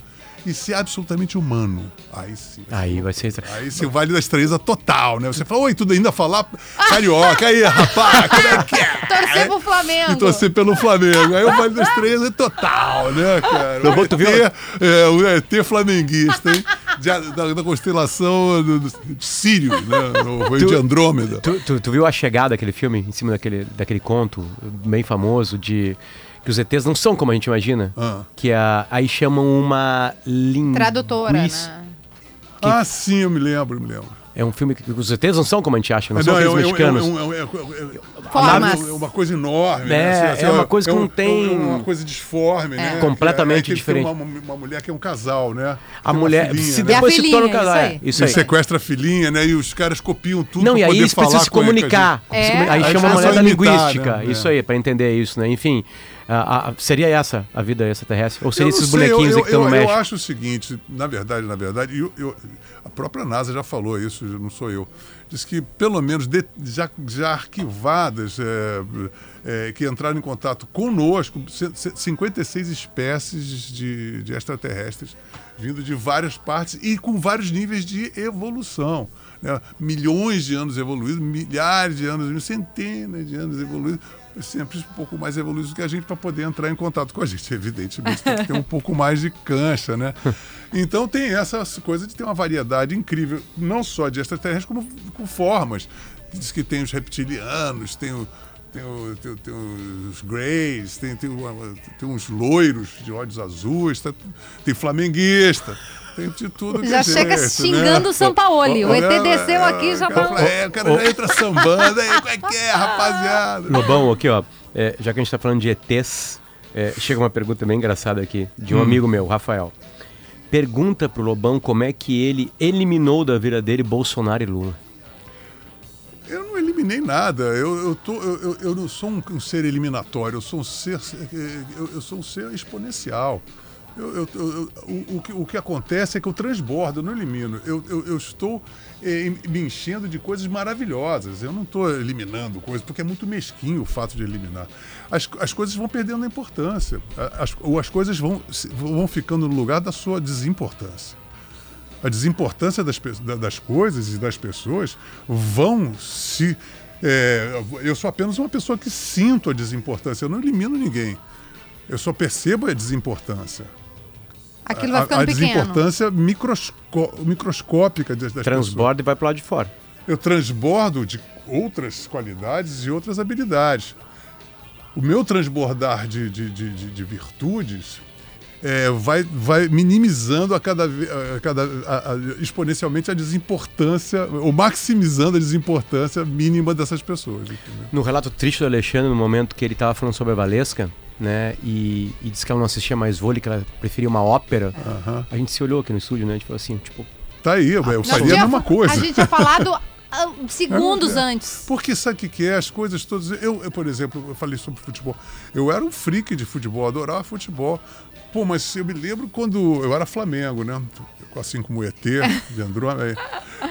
e ser absolutamente humano. Aí sim. Aí vai ser. Aí sim, o Vale da Estranheza total, né? Você fala, oi, tudo ainda falar carioca, aí, rapaz, como é que é? Torcer pro Flamengo. E torcer pelo Flamengo. Aí o Vale da Estranheza é total, né, cara? Lobão, O tu viu? ET, é, o ET flamenguista, hein? De- da, da constelação do, do, de Sírio, né? O Tu- de Andrômeda. Tu, tu, tu viu a chegada daquele filme em cima daquele, daquele conto bem famoso de que os ETs não são como a gente imagina? Ah. Que a, aí chamam uma linguista. Tradutora, né? que Ah, sim, eu me lembro, eu me lembro. é um filme que os ETs não são como a gente acha, não, são aqueles é, é, mexicanos. é, é, é, é, é uma coisa enorme. É, né? Assim, é uma coisa que um- não tem- É uma coisa disforme, né? Completamente tem- diferente. Uma, uma mulher que é um casal, né? a Tem mulher filhinha, se né? É a depois se torna um casal. isso é, aí. Isso E aí. sequestra a filhinha, né? E os caras copiam tudo Não, pra e aí poder eles precisam se comunicar. É. Aí Aí chama a mulher da linguística. né? Isso aí, pra entender isso, né? Enfim, a- a- seria essa a vida extraterrestre? Ou seria Eu esses sei, eu- bonequinhos aí eu, que estão no eu, México? Eu acho o seguinte, na verdade, na verdade, eu- eu- a própria NASA já falou isso, não sou eu. Diz que pelo menos de- já, já arquivadas é, é, que entraram em contato conosco, c- c- 56 espécies de, de extraterrestres vindo de várias partes e com vários níveis de evolução. né? Milhões de anos evoluídos, milhares de anos, centenas de anos evoluídos sempre um pouco mais evoluídos do que a gente para poder entrar em contato com a gente. Evidentemente tem que ter um pouco mais de cancha, né? Então tem essa coisa de ter uma variedade incrível, não só de extraterrestres, como com formas. Diz que tem os reptilianos, tem, o, tem, o- tem tem os greys, tem, tem, tem uns loiros de olhos azuis, tá- tem flamenguista. Tem de tudo que Já é chega jeito, xingando né? o Sampaoli. O ET É, desceu aqui já o falou. É, o cara já entra sambando aí, como é que é, rapaziada? Lobão, aqui, ó. é, já que a gente tá falando de ETs, é, chega uma pergunta bem engraçada aqui, de um Hum. amigo meu, Rafael. Pergunta pro Lobão como é que ele eliminou da vida dele Bolsonaro e Lula. Eu não eliminei nada. Eu, eu, tô, eu, eu- eu não sou um, um ser eliminatório, eu sou um ser, eu, eu sou um ser exponencial. Eu, eu- eu- o, o que, o que acontece é que eu transbordo, eu não elimino. Eu, estou eh, me enchendo de coisas maravilhosas. Eu não estou eliminando coisas, porque é muito mesquinho o fato de eliminar. As, as coisas vão perdendo a importância, as, ou as coisas vão, vão ficando no lugar da sua desimportância a desimportância das, das coisas e das pessoas vão se. é, eu sou apenas uma pessoa que sinto a desimportância, eu não elimino ninguém. Eu só percebo a desimportância. Aquilo vai a, ficando a pequeno. desimportância microsco- microscópica das, das pessoas. Transborda e vai pro lado de fora. Eu transbordo de outras qualidades e outras habilidades. O meu transbordar de, de, de, de- de virtudes é, vai, vai minimizando a cada, a cada a- a- exponencialmente a desimportância, ou maximizando a desimportância mínima dessas pessoas. entendeu? No relato triste do Alexandre, no momento que ele tava falando sobre a Valesca, né? E, e disse que ela não assistia mais vôlei, que ela preferia uma ópera. Aham. A gente se olhou aqui no estúdio, né? A gente falou assim, tipo, Tá aí, eu, eu Nós faria a mesma coisa. A gente tinha falado ah, segundos É. antes. Porque sabe o que, que é? As coisas todas. Eu, eu, por exemplo, eu falei sobre futebol. Eu era um freak de futebol, adorava futebol. Pô, mas eu me lembro quando eu era Flamengo, né? Assim como o ET de Andrômeda.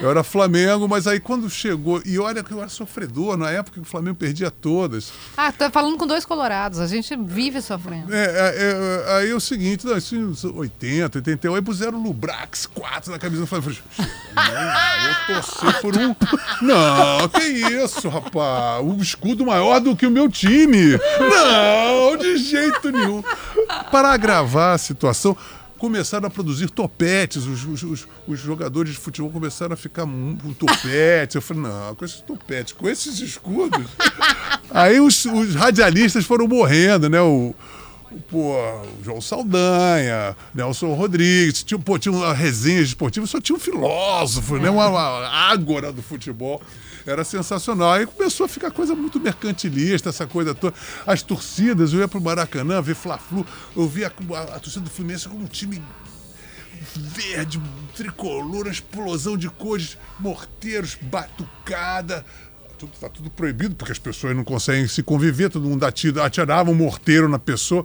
Eu era Flamengo, mas aí quando chegou. E olha que eu era sofredor na época que o Flamengo perdia todas. Ah, tá falando com dois colorados. A gente vive sofrendo. É, é, é, aí é o seguinte, não, isso nos 80, 81, aí puseram o Lubrax 4 na camisa. Eu falei, eu torcer por um. Não, que isso, rapaz? Um escudo maior do que o meu time. Não, de jeito nenhum. Para agravar a situação, começaram a produzir topetes. Os, os- os- os jogadores de futebol começaram a ficar com topetes. Eu falei, não, com esses topetes, com esses escudos. Aí os, os radialistas foram morrendo, né? O, o, pô, o João Saldanha, Nelson Rodrigues, tinha, pô, tinha uma resenha esportiva, só tinha um filósofo, né? Uma, uma ágora do futebol. Era sensacional. Aí começou a ficar coisa muito mercantilista, essa coisa toda. As torcidas, eu ia pro Maracanã ver Fla-Flu, eu via a, a torcida do Fluminense como um time verde, tricolor, explosão de cores, morteiros, batucada. Tudo, tá tudo proibido, porque as pessoas não conseguem se conviver, todo mundo atira, atirava um morteiro na pessoa.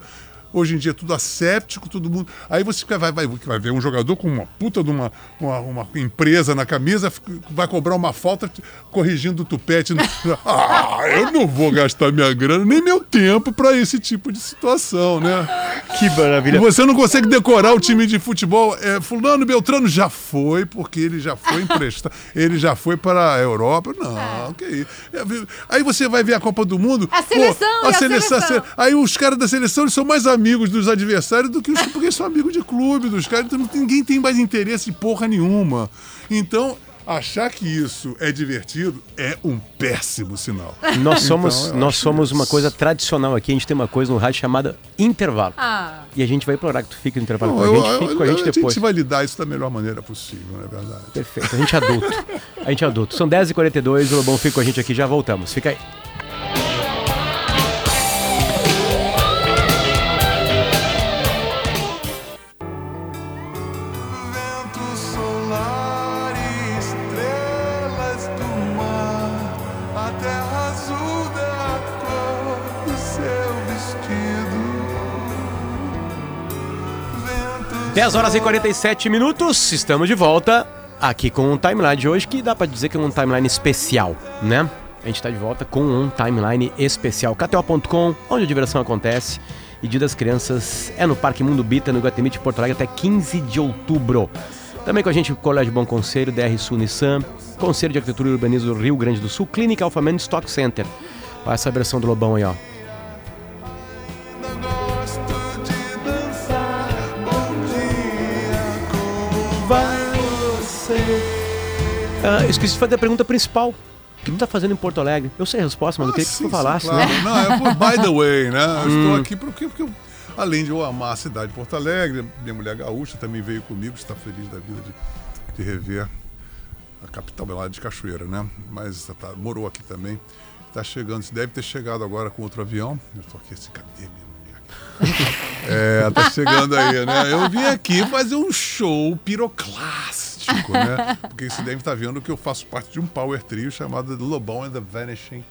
Hoje em dia tudo asséptico, todo mundo. Aí você vai, vai, vai ver um jogador com uma puta de uma, uma, uma empresa na camisa, vai cobrar uma falta corrigindo o tupete. ah, eu não vou gastar minha grana, nem meu tempo para esse tipo de situação, né? Que maravilha. Você não consegue decorar o time de futebol. É, fulano Beltrano já foi, porque ele já foi emprestado. ele já foi para a Europa. Não, que isso. É, vi- Aí você vai ver a Copa do Mundo. A seleção, e a seleção? Aí os caras da seleção eles são mais amigos dos adversários do que os porque são amigos de clube dos caras. Então ninguém tem mais interesse em porra nenhuma. Então. Achar que isso é divertido é um péssimo sinal. Nós somos, eu nós somos uma isso. coisa tradicional aqui. A gente tem uma coisa no rádio chamada intervalo. Ah, E a gente vai implorar que tu fique no intervalo Não, com a gente, eu- fique com a gente a depois. gente vai lidar isso da melhor maneira possível, não é verdade? Perfeito, a gente é adulto. A gente é adulto. São 10h42, o Lobão fica com a gente aqui, já voltamos. Fica aí. 10 horas e 47 minutos, estamos de volta aqui com um timeline de hoje que dá pra dizer que é um timeline especial, né? A gente tá de volta com um timeline especial. KTO.com, onde a diversão acontece. E Dia das Crianças é no Parque Mundo Bita, no Guatemala de Porto Alegre, até 15 de outubro. Também com a gente, Colégio Bom Conselho, DR Sul Nissan, Conselho de Arquitetura e Urbanismo do Rio Grande do Sul, Clínica Alphaman Stock Center. Olha essa versão do Lobão aí, ó. Ah, eu esqueci de fazer a pergunta principal. O que tu tá fazendo em Porto Alegre? Eu sei a resposta, mas eu Ah, queria que sim, tu sim, falasse, claro. né? Não, é por by the way, né? Eu Hum. estou aqui porque, porque eu- além de eu amar a cidade de Porto Alegre, minha mulher gaúcha também veio comigo, está feliz da vida de, de rever a capital lá de Cachoeira, né? Mas tá- morou aqui também. Está chegando, deve ter chegado agora com outro avião. Eu estou aqui assim, cadê minha? É, tá chegando aí, né? Eu vim aqui fazer um show piroclástico, né? Porque você deve estar vendo que eu faço parte de um power trio chamado The Lobão and the Vanishing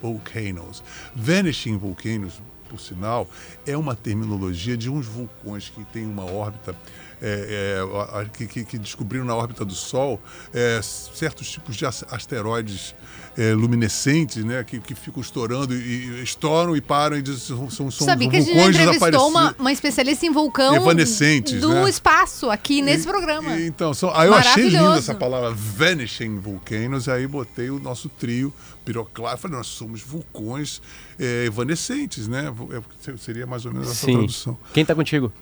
Volcanoes. Vanishing Volcanoes, por sinal, é uma terminologia de uns vulcões que têm uma órbita. é, é, que, que- descobriram na órbita do Sol é, certos tipos de as- asteroides é, luminescentes, né, que, que ficam estourando e, e estouram e param e dizem, são, são, são sabia que a gente entrevistou uma, uma especialista em vulcão Evanescentes, do né? espaço aqui nesse E- programa. e- então, são, aí eu achei linda essa palavra vanishing volcanoes, aí botei o nosso trio piroclástico. Falei, nós somos vulcões é, evanescentes, né? É, seria mais ou menos essa Sim. tradução. Quem tá contigo?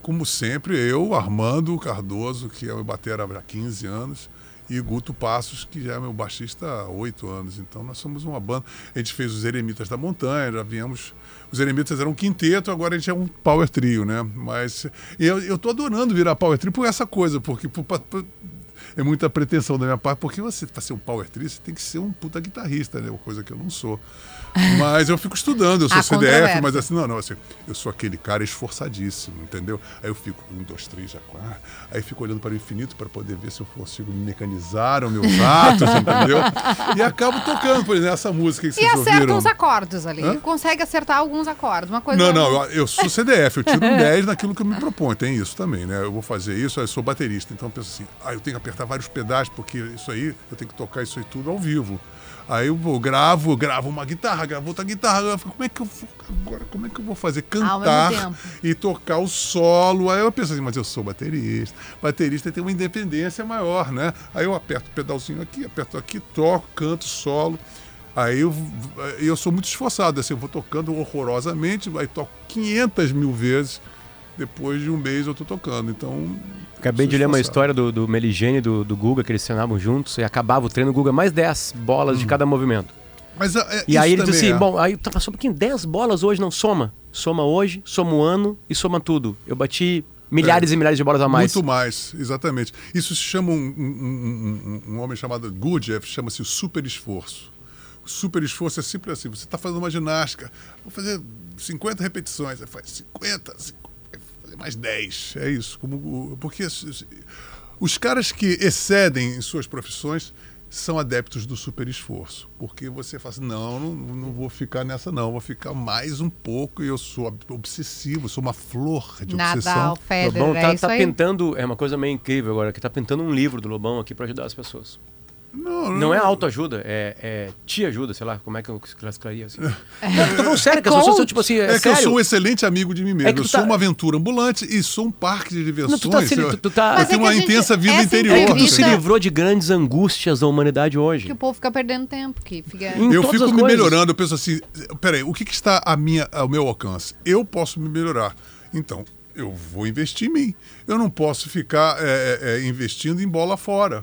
Como sempre, eu, Armando Cardoso, que é o batera há 15 anos, e Guto Passos, que já é meu baixista há 8 anos. Então nós somos uma banda. A gente fez os Eremitas da Montanha, já viemos. Os Eremitas eram um quinteto, agora a gente é um power trio, né? Mas eu, eu tô adorando virar power trio por essa coisa, porque por- por- por- é muita pretensão da minha parte, porque você, para ser um power trio, você tem que ser um puta guitarrista, né? Uma coisa que eu não sou. Mas eu fico estudando, eu sou Há CDF, mas assim, não, não, assim, eu sou aquele cara esforçadíssimo, entendeu? Aí eu fico um, dois, três, já quatro. Aí eu fico olhando para o infinito para poder ver se eu consigo mecanizar os meus atos, entendeu? E acabo tocando, por exemplo, essa música que E vocês acerta ouviram. uns acordes ali. Hã? Consegue acertar alguns acordes. Uma coisa. Não, não, eu, eu sou CDF, eu tiro um 10 naquilo que eu me proponho. Tem isso também, né? Eu vou fazer isso, eu sou baterista. Então eu penso assim, ah, eu tenho que apertar vários pedais, porque isso aí, eu tenho que tocar isso aí tudo ao vivo. Aí eu vou, gravo, gravo uma guitarra, gravo outra guitarra. Eu fico, como é que eu vou agora? Como é que eu vou fazer? Cantar e tocar o solo. Aí eu penso assim, mas eu sou baterista. Baterista tem uma independência maior, né? Aí eu aperto o pedalzinho aqui, aperto aqui, toco, canto, solo. Aí eu, eu sou muito esforçado, assim, eu vou tocando horrorosamente, aí toco 500 mil vezes, depois de um mês eu tô tocando, então... Acabei de ler uma história do, do Meligene e do, do Guga, que eles treinavam juntos, e acabava o treino, o Guga mais 10 bolas de cada movimento. Mas, é, E isso aí ele disse assim, é. bom, aí tá, só um pouquinho, 10 bolas hoje, não, soma. Soma hoje, soma o ano e soma tudo. Eu bati milhares É. e milhares de bolas a mais. Muito mais, exatamente. Isso se chama um, um- um- um homem chamado Gurdjieff, chama-se o super esforço. O super esforço é sempre assim, você está fazendo uma ginástica, vou fazer 50 repetições, aí faz 50, 50 fazer mais 10. É isso. Como, porque os caras que excedem em suas profissões são adeptos do super esforço. Porque você fala assim, não, não, não vou ficar nessa não, vou ficar mais um pouco e eu sou ob- obsessivo, sou uma flor de Nadal, obsessão. Federer, Lobão é tá, isso tá aí. pintando, é uma coisa meio incrível agora, que tá pintando um livro do Lobão aqui pra ajudar as pessoas. Não, Não é autoajuda, é, é te ajuda, sei lá, como é que eu classificaria assim. Não, tô falando É sério, que as pessoas são tipo assim, é, É, que eu sou um excelente amigo de mim mesmo. É eu sou tá- uma aventura ambulante e sou um parque de diversões. Não, tu tá se- eu, tu- tu tá- eu é tenho uma gente- intensa vida essa interior. É que tu entrevista- se livrou de grandes angústias da humanidade hoje. Que o povo fica perdendo tempo. Que fica... Em Eu fico me coisas. melhorando, eu penso assim, peraí, o que, que está a minha, ao meu alcance? Eu posso me melhorar. Então, eu vou investir em mim. Eu não posso ficar é, é, é, investindo em bola fora.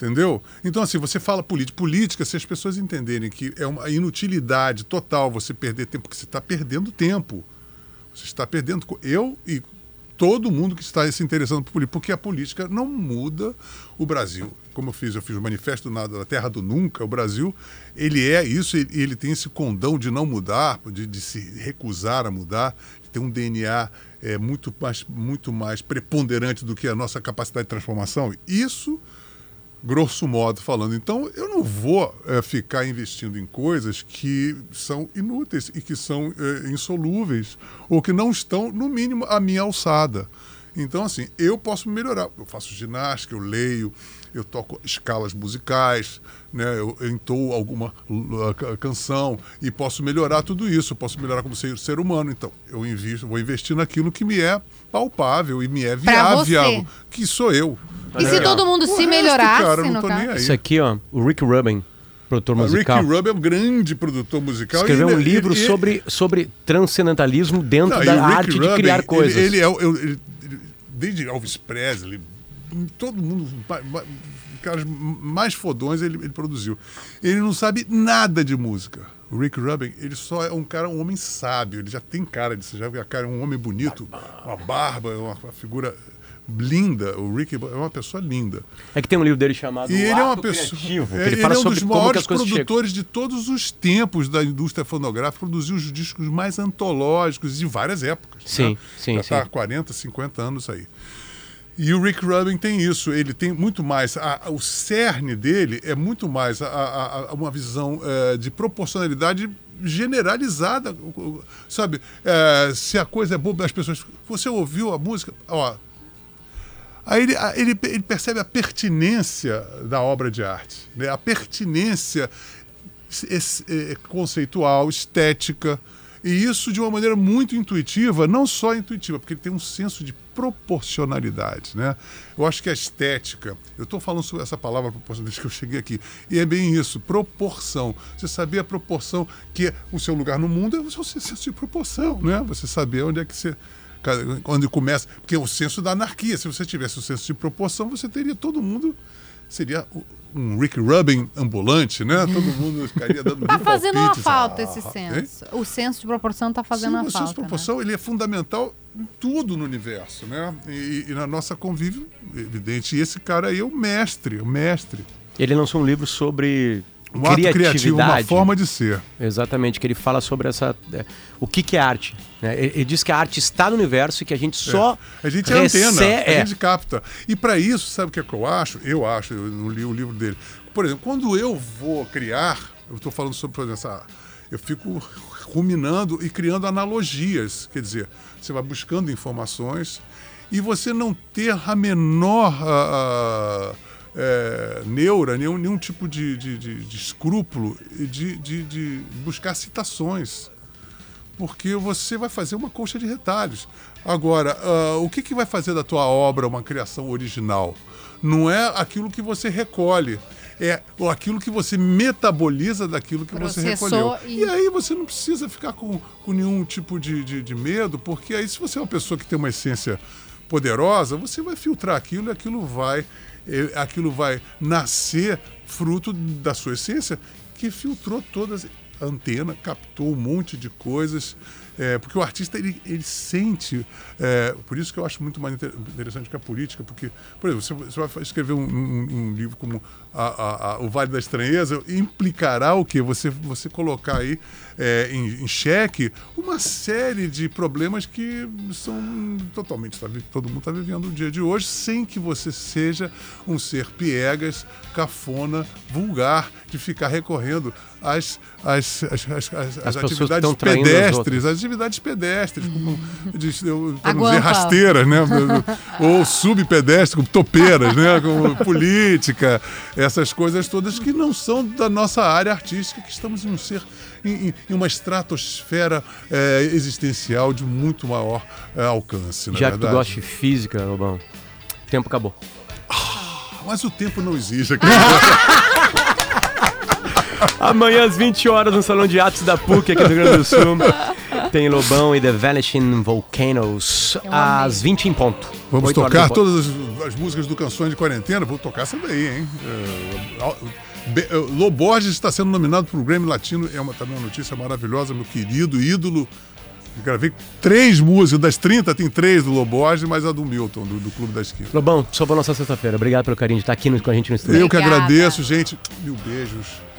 Entendeu? Então, assim, você fala política. Política, se as pessoas entenderem que é uma inutilidade total você perder tempo, porque você está perdendo tempo. Você está perdendo. Eu e todo mundo que está se interessando por política, porque a política não muda o Brasil. Como eu fiz, eu fiz o manifesto na, da Terra do Nunca. O Brasil, ele é isso, ele, ele tem esse condão de não mudar, de, de se recusar a mudar, de ter um DNA é, muito, mais, muito mais preponderante do que a nossa capacidade de transformação. Isso grosso modo falando. Então, eu não vou eh, ficar investindo em coisas que são inúteis e que são eh, insolúveis ou que não estão, no mínimo, à minha alçada. Então, assim, eu posso melhorar. Eu faço ginástica, eu leio, eu toco escalas musicais, né? eu, eu entoo alguma ca- canção e posso melhorar tudo isso. Posso melhorar como ser, ser humano. Então, eu invisto, vou investir naquilo que me é palpável e me é viável, que sou eu. E se todo mundo O se resto, melhorasse, cara, não no tô caso? nem aí. Isso aqui, ó, o Rick Rubin, produtor musical. Ricky Rubin é um grande produtor musical. Escreveu um ele- livro ele- sobre, sobre transcendentalismo dentro Não, da Rick arte de Rubin, criar ele- coisas. Ele, é, o- ele- ele- desde Elvis Presley, todo mundo, caras mais fodões ele, ele produziu. Ele não sabe nada de música. O Rick Rubin, ele só é um cara, um homem sábio. Ele já tem cara disso, já vê a cara, um homem bonito, uma barba, uma, uma figura linda. O Rick é uma pessoa linda. É que tem um livro dele chamado E ele é uma pessoa. Criativo, é, ele ele é um dos maiores coisas chegam. produtores de todos os tempos da indústria fonográfica, produziu os discos mais antológicos de várias épocas. Sim, né? sim, Já está há 40, 50 anos aí. E o Rick Rubin tem isso, ele tem muito mais, a- a- o cerne dele é muito mais a, uma visão eh, de proporcionalidade generalizada, sabe? Eh, se a coisa é boa, as pessoas, você ouviu a música, ó, Aí ele, ele, ele percebe a pertinência da obra de arte, né? a pertinência eh, conceitual, estética, e isso de uma maneira muito intuitiva, não só intuitiva, porque ele tem um senso de proporcionalidade. Né? Eu acho que a estética, eu estou falando sobre essa palavra proporção desde que eu cheguei aqui, e é bem isso, proporção. Você saber a proporção que o seu lugar no mundo é o seu senso de proporção, né? você saber onde é que você quando começa, porque é o senso da anarquia, se você tivesse o senso de proporção, você teria todo mundo seria um Rick Rubin ambulante, né? Todo mundo ficaria dando Tá mil fazendo uma palpites. falta Ah, esse hein? senso. O senso de proporção tá fazendo Sim, uma o senso falta. de proporção ele é fundamental em tudo no universo, né? E, e na nossa convívio, evidente. E esse cara aí é o mestre, o mestre. Ele lançou um livro sobre Um ato criativo, uma criatividade. forma de ser. Exatamente, que ele fala sobre essa. é, o que, que é arte. né? Ele, ele diz que a arte está no universo e que a gente só. A gente é antena, é. a gente capta. E para isso, sabe o que é que eu acho? Eu acho, eu não li o livro dele. Por exemplo, quando eu vou criar, eu estou falando sobre, por exemplo, essa, eu fico ruminando e criando analogias. Quer dizer, você vai buscando informações e você não ter a menor ah, ah, é, neura, nenhum, nenhum tipo de, de, de- de escrúpulo de, de, de buscar citações porque você vai fazer uma colcha de retalhos. Agora, ah, o que, que vai fazer da tua obra uma criação original? Não é aquilo que você recolhe, é aquilo que você metaboliza daquilo que você Processou recolheu. e- E aí você não precisa ficar com, com nenhum tipo de, de, de medo, porque aí se você é uma pessoa que tem uma essência poderosa, você vai filtrar aquilo e aquilo vai, aquilo vai nascer fruto da sua essência que filtrou todas a antena, captou um monte de coisas. É, porque o artista ele, ele sente, é, por isso que eu acho muito mais inter- interessante que a política, porque, por exemplo, você, você vai escrever um, um- um livro como a- a- a- O Vale da Estranheza, implicará o quê? Você, você colocar aí é, em, em xeque uma série de problemas que são totalmente, tá todo mundo está vivendo o dia de hoje, sem que você seja um ser piegas, cafona, vulgar, de ficar recorrendo às- às pessoas que atividades as pedestres, às atividades pedestres, como pra não dizer rasteiras, né? Ou subpedestres, como topeiras, né? Como política, essas coisas todas que não são da nossa área artística, que estamos em um ser, em, em- uma estratosfera eh, existencial de muito maior eh, alcance, na Já que tu verdade. gosta de física, Lobão, o tempo acabou. Mas o tempo não exige. Amanhã às 20 horas no Salão de Atos da PUC aqui do Rio Grande do Sul. Tem Lobão e The Vanishing Volcanoes às 20 em ponto. Vamos tocar ponto. todas as, as músicas do Canções de Quarentena? Vou tocar essa daí, hein? É, Be- é, Lô Borges está sendo nominado para o Grammy Latino. É uma, também uma notícia maravilhosa, meu querido ídolo. Eu gravei três músicas, das 30 tem três do Lô Borges, mas a do Milton, do, do Clube da Esquina. Lobão, salvou nossa sexta-feira. Obrigado pelo carinho de estar aqui no- com a gente no estúdio. Eu que Obrigada. agradeço, gente. Mil beijos.